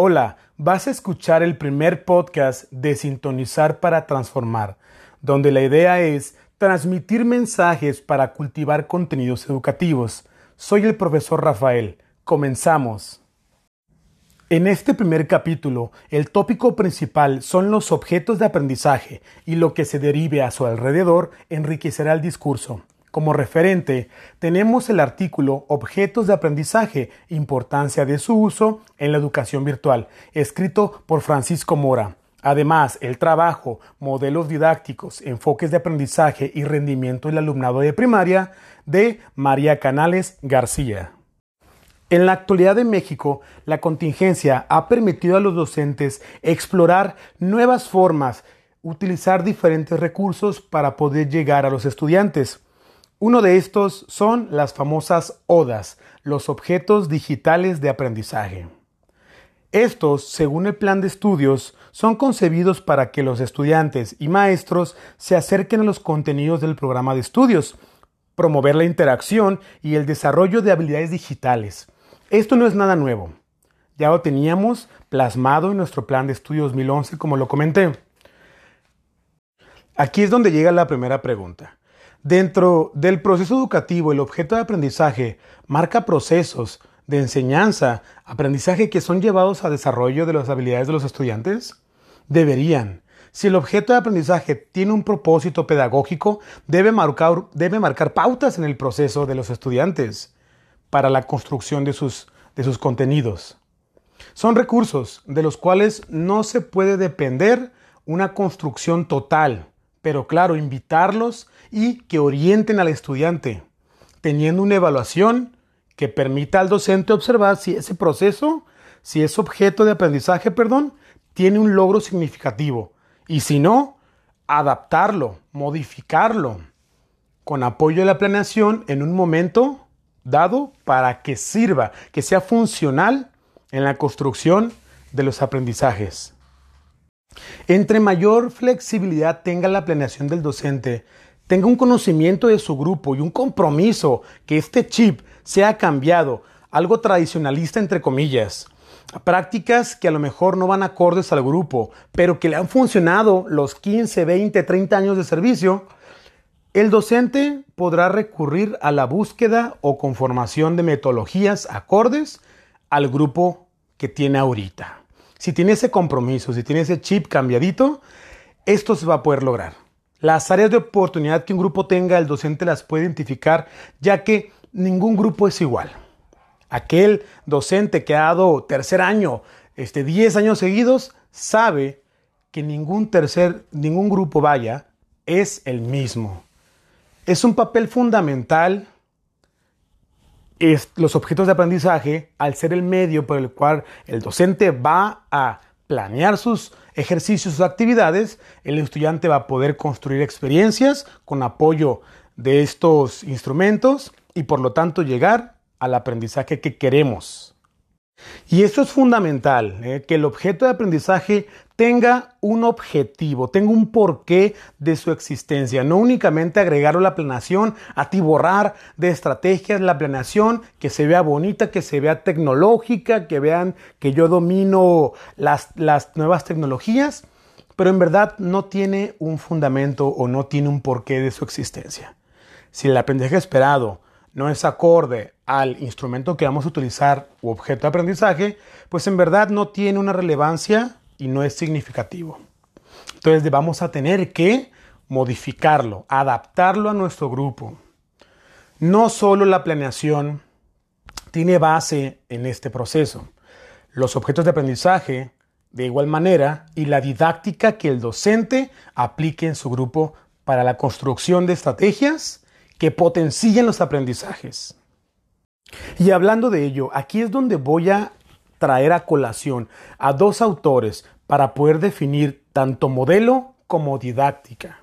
Hola, vas a escuchar el primer podcast de Sintonizar para Transformar, donde la idea es transmitir mensajes para cultivar contenidos educativos. Soy el profesor Rafael. Comenzamos. En este primer capítulo, el tópico principal son los objetos de aprendizaje y lo que se derive a su alrededor enriquecerá el discurso. Como referente, tenemos el artículo Objetos de aprendizaje, importancia de su uso en la educación virtual, escrito por Francisco Mora. Además, el trabajo, modelos didácticos, enfoques de aprendizaje y rendimiento del alumnado de primaria de María Canales García. En la actualidad de México, la contingencia ha permitido a los docentes explorar nuevas formas, utilizar diferentes recursos para poder llegar a los estudiantes. Uno de estos son las famosas ODAS, los objetos digitales de aprendizaje. Estos, según el plan de estudios, son concebidos para que los estudiantes y maestros se acerquen a los contenidos del programa de estudios, promover la interacción y el desarrollo de habilidades digitales. Esto no es nada nuevo. Ya lo teníamos plasmado en nuestro plan de estudios 2011, como lo comenté. Aquí es donde llega la primera pregunta. Dentro del proceso educativo, el objeto de aprendizaje marca procesos de enseñanza, aprendizaje que son llevados a desarrollo de las habilidades de los estudiantes? Deberían. Si el objeto de aprendizaje tiene un propósito pedagógico, debe marcar, pautas en el proceso de los estudiantes para la construcción de sus, de sus contenidos. Son recursos de los cuales no se puede depender una construcción total pero claro, invitarlos y que orienten al estudiante, teniendo una evaluación que permita al docente observar si ese proceso, si ese objeto de aprendizaje, perdón, tiene un logro significativo y si no, adaptarlo, modificarlo con apoyo de la planeación en un momento dado para que sirva, que sea funcional en la construcción de los aprendizajes. Entre mayor flexibilidad tenga la planeación del docente, tenga un conocimiento de su grupo y un compromiso que este chip sea cambiado, algo tradicionalista entre comillas, prácticas que a lo mejor no van acordes al grupo, pero que le han funcionado los 15, 20, 30 años de servicio, el docente podrá recurrir a la búsqueda o conformación de metodologías acordes al grupo que tiene ahorita. Si tiene ese compromiso, si tiene ese chip cambiadito, esto se va a poder lograr. Las áreas de oportunidad que un grupo tenga, el docente las puede identificar, ya que ningún grupo es igual. Aquel docente que ha dado tercer año, este, 10 años seguidos, sabe que ningún tercer, ningún grupo vaya, es el mismo. Es un papel fundamental los objetos de aprendizaje, al ser el medio por el cual el docente va a planear sus ejercicios, sus actividades, el estudiante va a poder construir experiencias con apoyo de estos instrumentos y por lo tanto llegar al aprendizaje que queremos. Y eso es fundamental, ¿eh? que el objeto de aprendizaje tenga un objetivo, tenga un porqué de su existencia, no únicamente agregarlo a la planeación, atiborrar de estrategias la planeación, que se vea bonita, que se vea tecnológica, que vean que yo domino las, las nuevas tecnologías, pero en verdad no tiene un fundamento o no tiene un porqué de su existencia. Si el aprendizaje esperado no es acorde al instrumento que vamos a utilizar u objeto de aprendizaje, pues en verdad no tiene una relevancia y no es significativo. Entonces vamos a tener que modificarlo, adaptarlo a nuestro grupo. No solo la planeación tiene base en este proceso. Los objetos de aprendizaje, de igual manera, y la didáctica que el docente aplique en su grupo para la construcción de estrategias que potencien los aprendizajes. Y hablando de ello, aquí es donde voy a traer a colación a dos autores para poder definir tanto modelo como didáctica.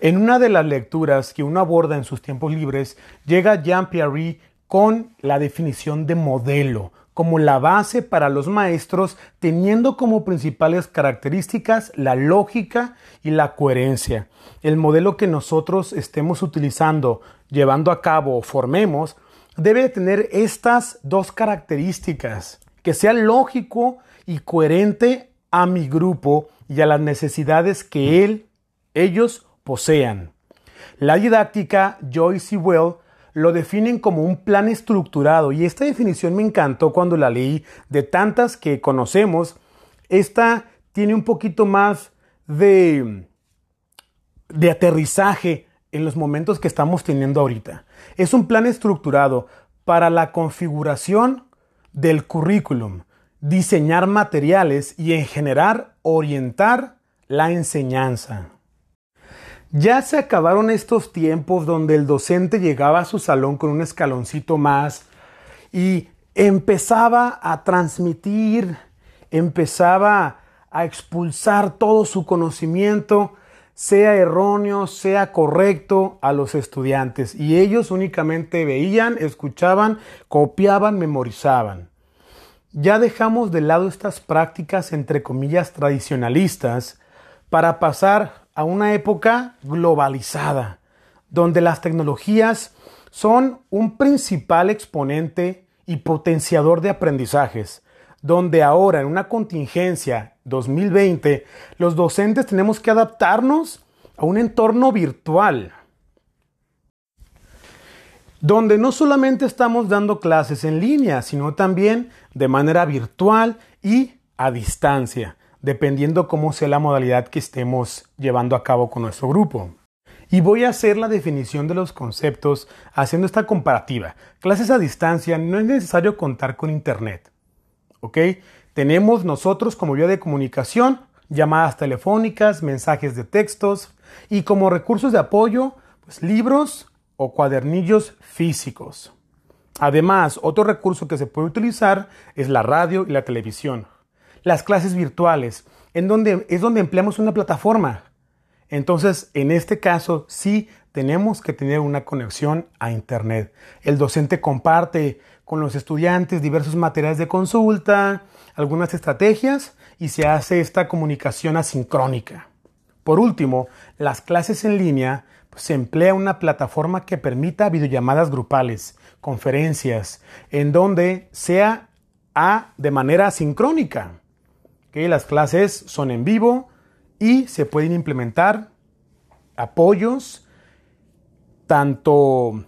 En una de las lecturas que uno aborda en sus tiempos libres, llega Jean Pierre con la definición de modelo como la base para los maestros, teniendo como principales características la lógica y la coherencia. El modelo que nosotros estemos utilizando, llevando a cabo o formemos, debe tener estas dos características que sea lógico y coherente a mi grupo y a las necesidades que él, ellos posean. La didáctica Joyce y Well lo definen como un plan estructurado y esta definición me encantó cuando la leí de tantas que conocemos. Esta tiene un poquito más de, de aterrizaje en los momentos que estamos teniendo ahorita. Es un plan estructurado para la configuración del currículum, diseñar materiales y en general orientar la enseñanza. Ya se acabaron estos tiempos donde el docente llegaba a su salón con un escaloncito más y empezaba a transmitir, empezaba a expulsar todo su conocimiento, sea erróneo, sea correcto, a los estudiantes. Y ellos únicamente veían, escuchaban, copiaban, memorizaban. Ya dejamos de lado estas prácticas, entre comillas, tradicionalistas, para pasar a una época globalizada, donde las tecnologías son un principal exponente y potenciador de aprendizajes, donde ahora en una contingencia 2020 los docentes tenemos que adaptarnos a un entorno virtual, donde no solamente estamos dando clases en línea, sino también de manera virtual y a distancia, dependiendo cómo sea la modalidad que estemos llevando a cabo con nuestro grupo. Y voy a hacer la definición de los conceptos haciendo esta comparativa. Clases a distancia no es necesario contar con Internet. ¿Ok? Tenemos nosotros como vía de comunicación llamadas telefónicas, mensajes de textos y como recursos de apoyo, pues libros o cuadernillos físicos. Además, otro recurso que se puede utilizar es la radio y la televisión. Las clases virtuales, en donde es donde empleamos una plataforma. Entonces, en este caso, sí tenemos que tener una conexión a Internet. El docente comparte con los estudiantes diversos materiales de consulta, algunas estrategias y se hace esta comunicación asincrónica. Por último, las clases en línea se emplea una plataforma que permita videollamadas grupales, conferencias, en donde sea a, de manera sincrónica. Que Las clases son en vivo y se pueden implementar apoyos tanto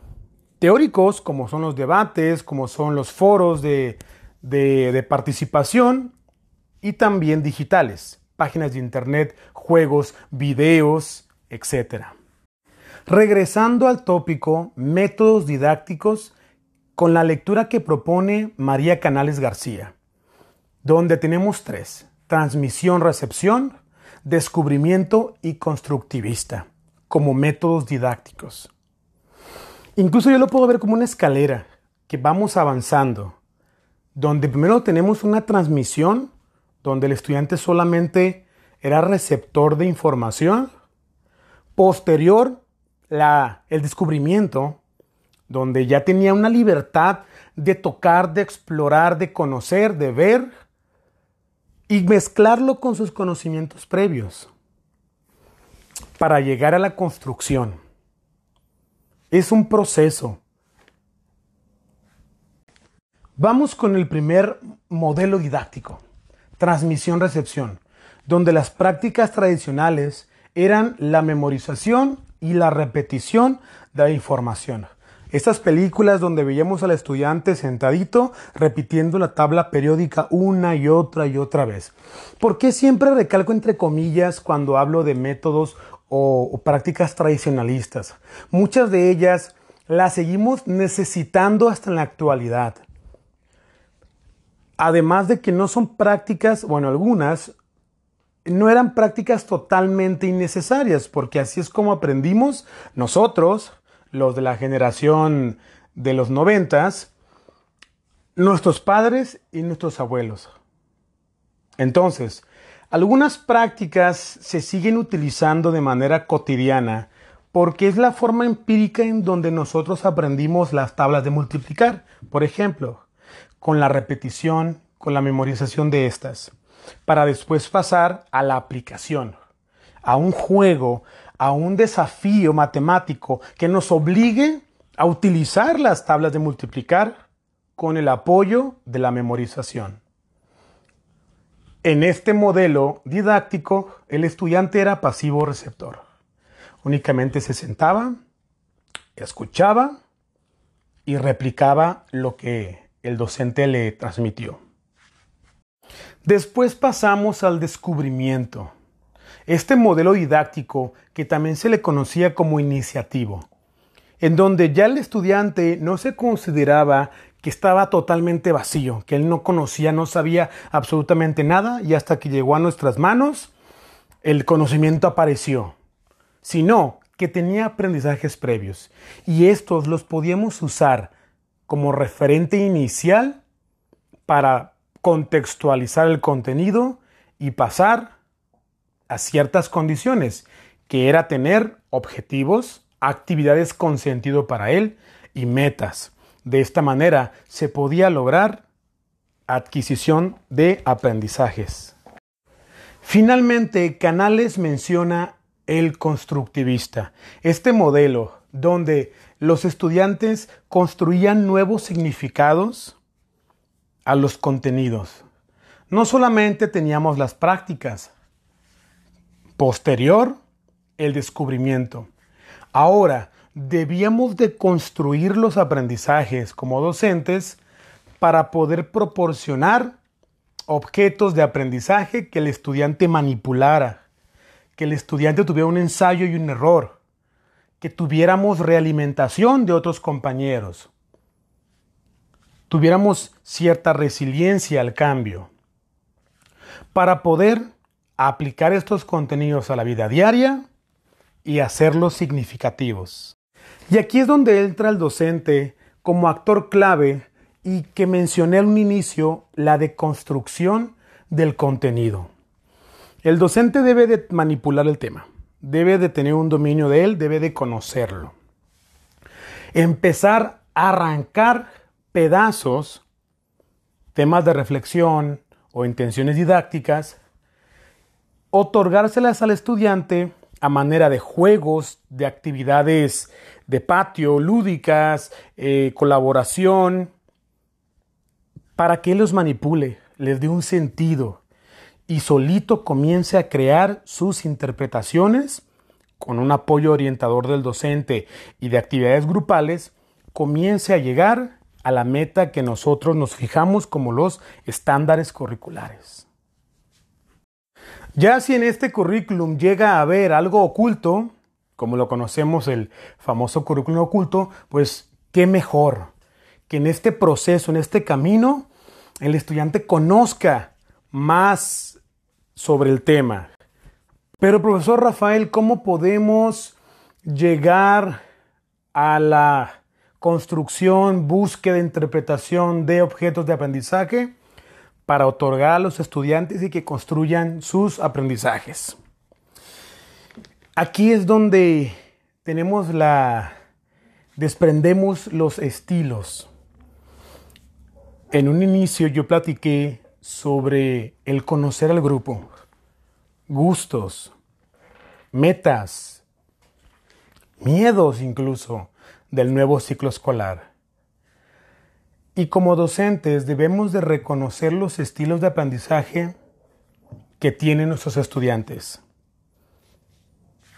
teóricos como son los debates, como son los foros de, de participación y también digitales, páginas de internet, juegos, videos, etc. Regresando al tópico métodos didácticos con la lectura que propone María Canales García, donde tenemos tres, transmisión-recepción, descubrimiento y constructivista, como métodos didácticos. Incluso yo lo puedo ver como una escalera que vamos avanzando, donde primero tenemos una transmisión, donde el estudiante solamente era receptor de información, posterior el descubrimiento, donde ya tenía una libertad de tocar, de explorar, de conocer, de ver y mezclarlo con sus conocimientos previos para llegar a la construcción. Es un proceso. Vamos con el primer modelo didáctico, transmisión-recepción, donde las prácticas tradicionales eran la memorización y la repetición de la información. Estas películas donde veíamos al estudiante sentadito repitiendo la tabla periódica una y otra y otra vez. ¿Por qué siempre recalco entre comillas cuando hablo de métodos o, o prácticas tradicionalistas? Muchas de ellas las seguimos necesitando hasta en la actualidad. Además de que no son prácticas, bueno, algunas no eran prácticas totalmente innecesarias, porque así es como aprendimos nosotros, los de la generación de los noventas, nuestros padres y nuestros abuelos. Entonces, algunas prácticas se siguen utilizando de manera cotidiana porque es la forma empírica en donde nosotros aprendimos las tablas de multiplicar, por ejemplo, con la repetición, con la memorización de estas para después pasar a la aplicación, a un juego, a un desafío matemático que nos obligue a utilizar las tablas de multiplicar con el apoyo de la memorización. En este modelo didáctico, el estudiante era pasivo receptor. Únicamente se sentaba, escuchaba y replicaba lo que el docente le transmitió. Después pasamos al descubrimiento. Este modelo didáctico, que también se le conocía como iniciativo, en donde ya el estudiante no se consideraba que estaba totalmente vacío, que él no conocía, no sabía absolutamente nada y hasta que llegó a nuestras manos, el conocimiento apareció, sino que tenía aprendizajes previos. Y estos los podíamos usar como referente inicial para contextualizar el contenido y pasar a ciertas condiciones, que era tener objetivos, actividades con sentido para él y metas. De esta manera se podía lograr adquisición de aprendizajes. Finalmente, Canales menciona el constructivista, este modelo donde los estudiantes construían nuevos significados a los contenidos. No solamente teníamos las prácticas, posterior el descubrimiento. Ahora, debíamos de construir los aprendizajes como docentes para poder proporcionar objetos de aprendizaje que el estudiante manipulara, que el estudiante tuviera un ensayo y un error, que tuviéramos realimentación de otros compañeros, tuviéramos cierta resiliencia al cambio, para poder aplicar estos contenidos a la vida diaria y hacerlos significativos. Y aquí es donde entra el docente como actor clave y que mencioné al inicio, la deconstrucción del contenido. El docente debe de manipular el tema, debe de tener un dominio de él, debe de conocerlo. Empezar a arrancar pedazos, temas de reflexión o intenciones didácticas, otorgárselas al estudiante a manera de juegos, de actividades de patio, lúdicas, eh, colaboración, para que él los manipule, les dé un sentido y solito comience a crear sus interpretaciones con un apoyo orientador del docente y de actividades grupales, comience a llegar a la meta que nosotros nos fijamos como los estándares curriculares. Ya si en este currículum llega a haber algo oculto, como lo conocemos el famoso currículum oculto, pues qué mejor que en este proceso, en este camino, el estudiante conozca más sobre el tema. Pero profesor Rafael, ¿cómo podemos llegar a la construcción, búsqueda, interpretación de objetos de aprendizaje? Para otorgar a los estudiantes y que construyan sus aprendizajes. Aquí es donde tenemos la desprendemos los estilos. En un inicio yo platiqué sobre el conocer al grupo, gustos, metas, miedos incluso del nuevo ciclo escolar. Y como docentes debemos de reconocer los estilos de aprendizaje que tienen nuestros estudiantes.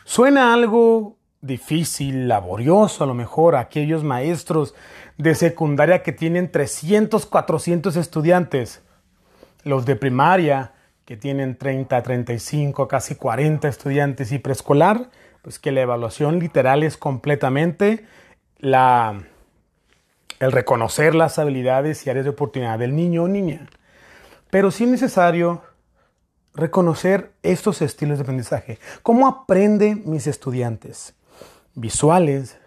Suena algo difícil, laborioso a lo mejor aquellos maestros de secundaria que tienen 300, 400 estudiantes, los de primaria que tienen 30, 35, casi 40 estudiantes y preescolar, pues que la evaluación literal es completamente la el reconocer las habilidades y áreas de oportunidad del niño o niña. Pero sí es necesario reconocer estos estilos de aprendizaje. ¿Cómo aprenden mis estudiantes? Visuales,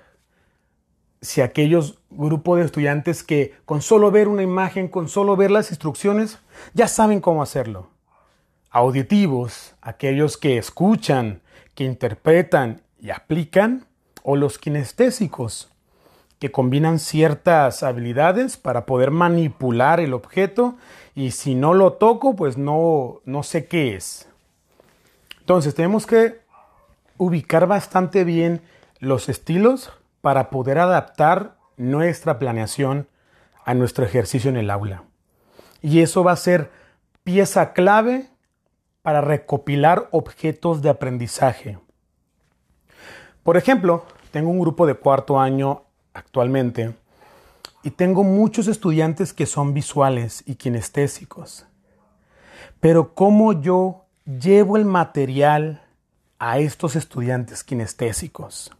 si aquellos grupos de estudiantes que con solo ver una imagen, con solo ver las instrucciones, ya saben cómo hacerlo. Auditivos, aquellos que escuchan, que interpretan y aplican, o los kinestésicos, que combinan ciertas habilidades para poder manipular el objeto y si no lo toco, pues no, no sé qué es. Entonces tenemos que ubicar bastante bien los estilos para poder adaptar nuestra planeación a nuestro ejercicio en el aula. Y eso va a ser pieza clave para recopilar objetos de aprendizaje. Por ejemplo, tengo un grupo de cuarto año actualmente y tengo muchos estudiantes que son visuales y kinestésicos. Pero ¿cómo yo llevo el material a estos estudiantes kinestésicos?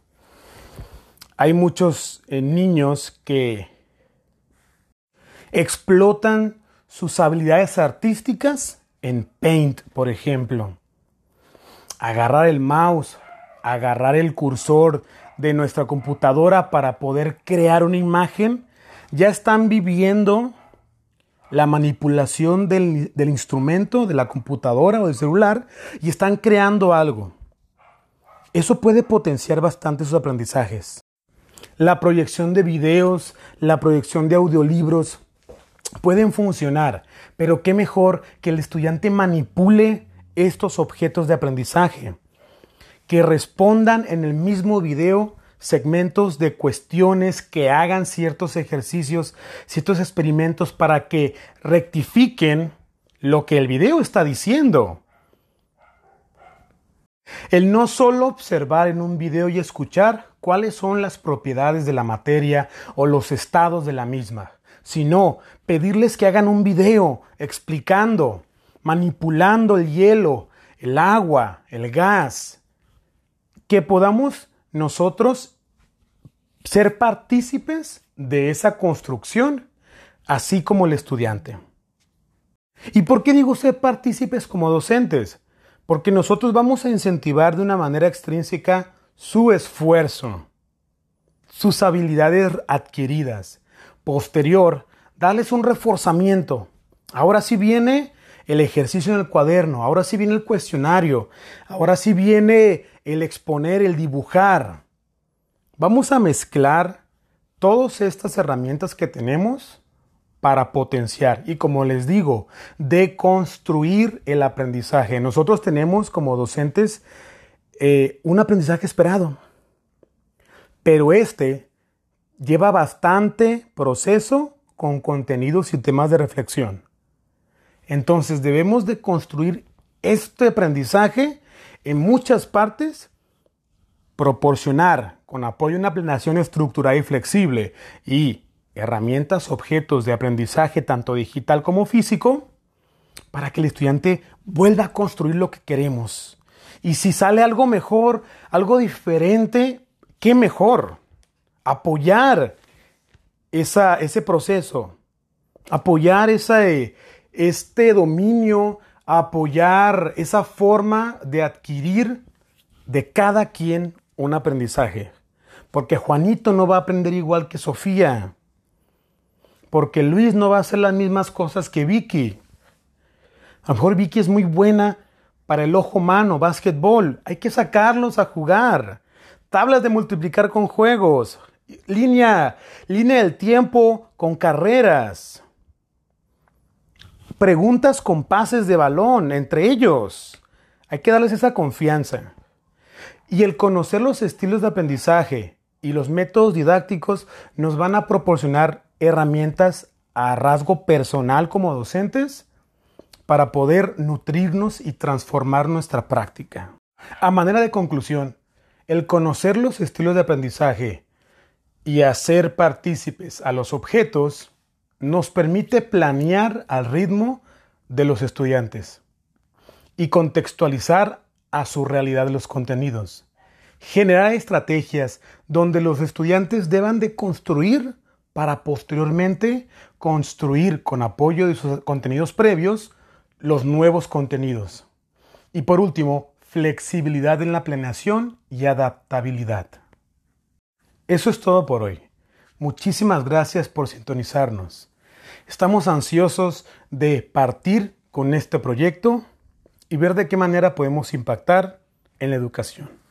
Hay muchos eh, niños que explotan sus habilidades artísticas en Paint, por ejemplo. Agarrar el mouse, agarrar el cursor de nuestra computadora para poder crear una imagen, ya están viviendo la manipulación del, del, instrumento, de la computadora o del celular, y están creando algo. Eso puede potenciar bastante sus aprendizajes. La proyección de videos, la proyección de audiolibros pueden funcionar, pero qué mejor que el estudiante manipule estos objetos de aprendizaje, que respondan en el mismo video segmentos de cuestiones, que hagan ciertos ejercicios, ciertos experimentos para que rectifiquen lo que el video está diciendo. El no solo observar en un video y escuchar cuáles son las propiedades de la materia o los estados de la misma, sino pedirles que hagan un video explicando, manipulando el hielo, el agua, el gas, que podamos nosotros ser partícipes de esa construcción, así como el estudiante. ¿Y por qué digo ser partícipes como docentes? Porque nosotros vamos a incentivar de una manera extrínseca su esfuerzo, sus habilidades adquiridas. Posterior, darles un reforzamiento. Ahora sí viene el ejercicio en el cuaderno, ahora sí viene el cuestionario, ahora sí viene el exponer, el dibujar. Vamos a mezclar todas estas herramientas que tenemos para potenciar y como les digo, deconstruir el aprendizaje. Nosotros tenemos como docentes eh, un aprendizaje esperado, pero este lleva bastante proceso con contenidos y temas de reflexión. Entonces debemos de construir este aprendizaje en muchas partes, proporcionar con apoyo una planeación estructurada y flexible y herramientas, objetos de aprendizaje tanto digital como físico, para que el estudiante vuelva a construir lo que queremos. Y si sale algo mejor, algo diferente, qué mejor. Apoyar esa, ese proceso, apoyar esa, este dominio, apoyar esa forma de adquirir de cada quien un aprendizaje. Porque Juanito no va a aprender igual que Sofía porque Luis no va a hacer las mismas cosas que Vicky. A lo mejor Vicky es muy buena para el ojo humano, básquetbol. Hay que sacarlos a jugar. Tablas de multiplicar con juegos. Línea, línea del tiempo con carreras. Preguntas con pases de balón entre ellos. Hay que darles esa confianza. Y el conocer los estilos de aprendizaje y los métodos didácticos nos van a proporcionar herramientas a rasgo personal como docentes para poder nutrirnos y transformar nuestra práctica. A manera de conclusión, el conocer los estilos de aprendizaje y hacer partícipes a los objetos nos permite planear al ritmo de los estudiantes y contextualizar a su realidad los contenidos. Generar estrategias donde los estudiantes deban de construir para posteriormente construir con apoyo de sus contenidos previos los nuevos contenidos. Y por último, flexibilidad en la planeación y adaptabilidad. Eso es todo por hoy. Muchísimas gracias por sintonizarnos. Estamos ansiosos de partir con este proyecto y ver de qué manera podemos impactar en la educación.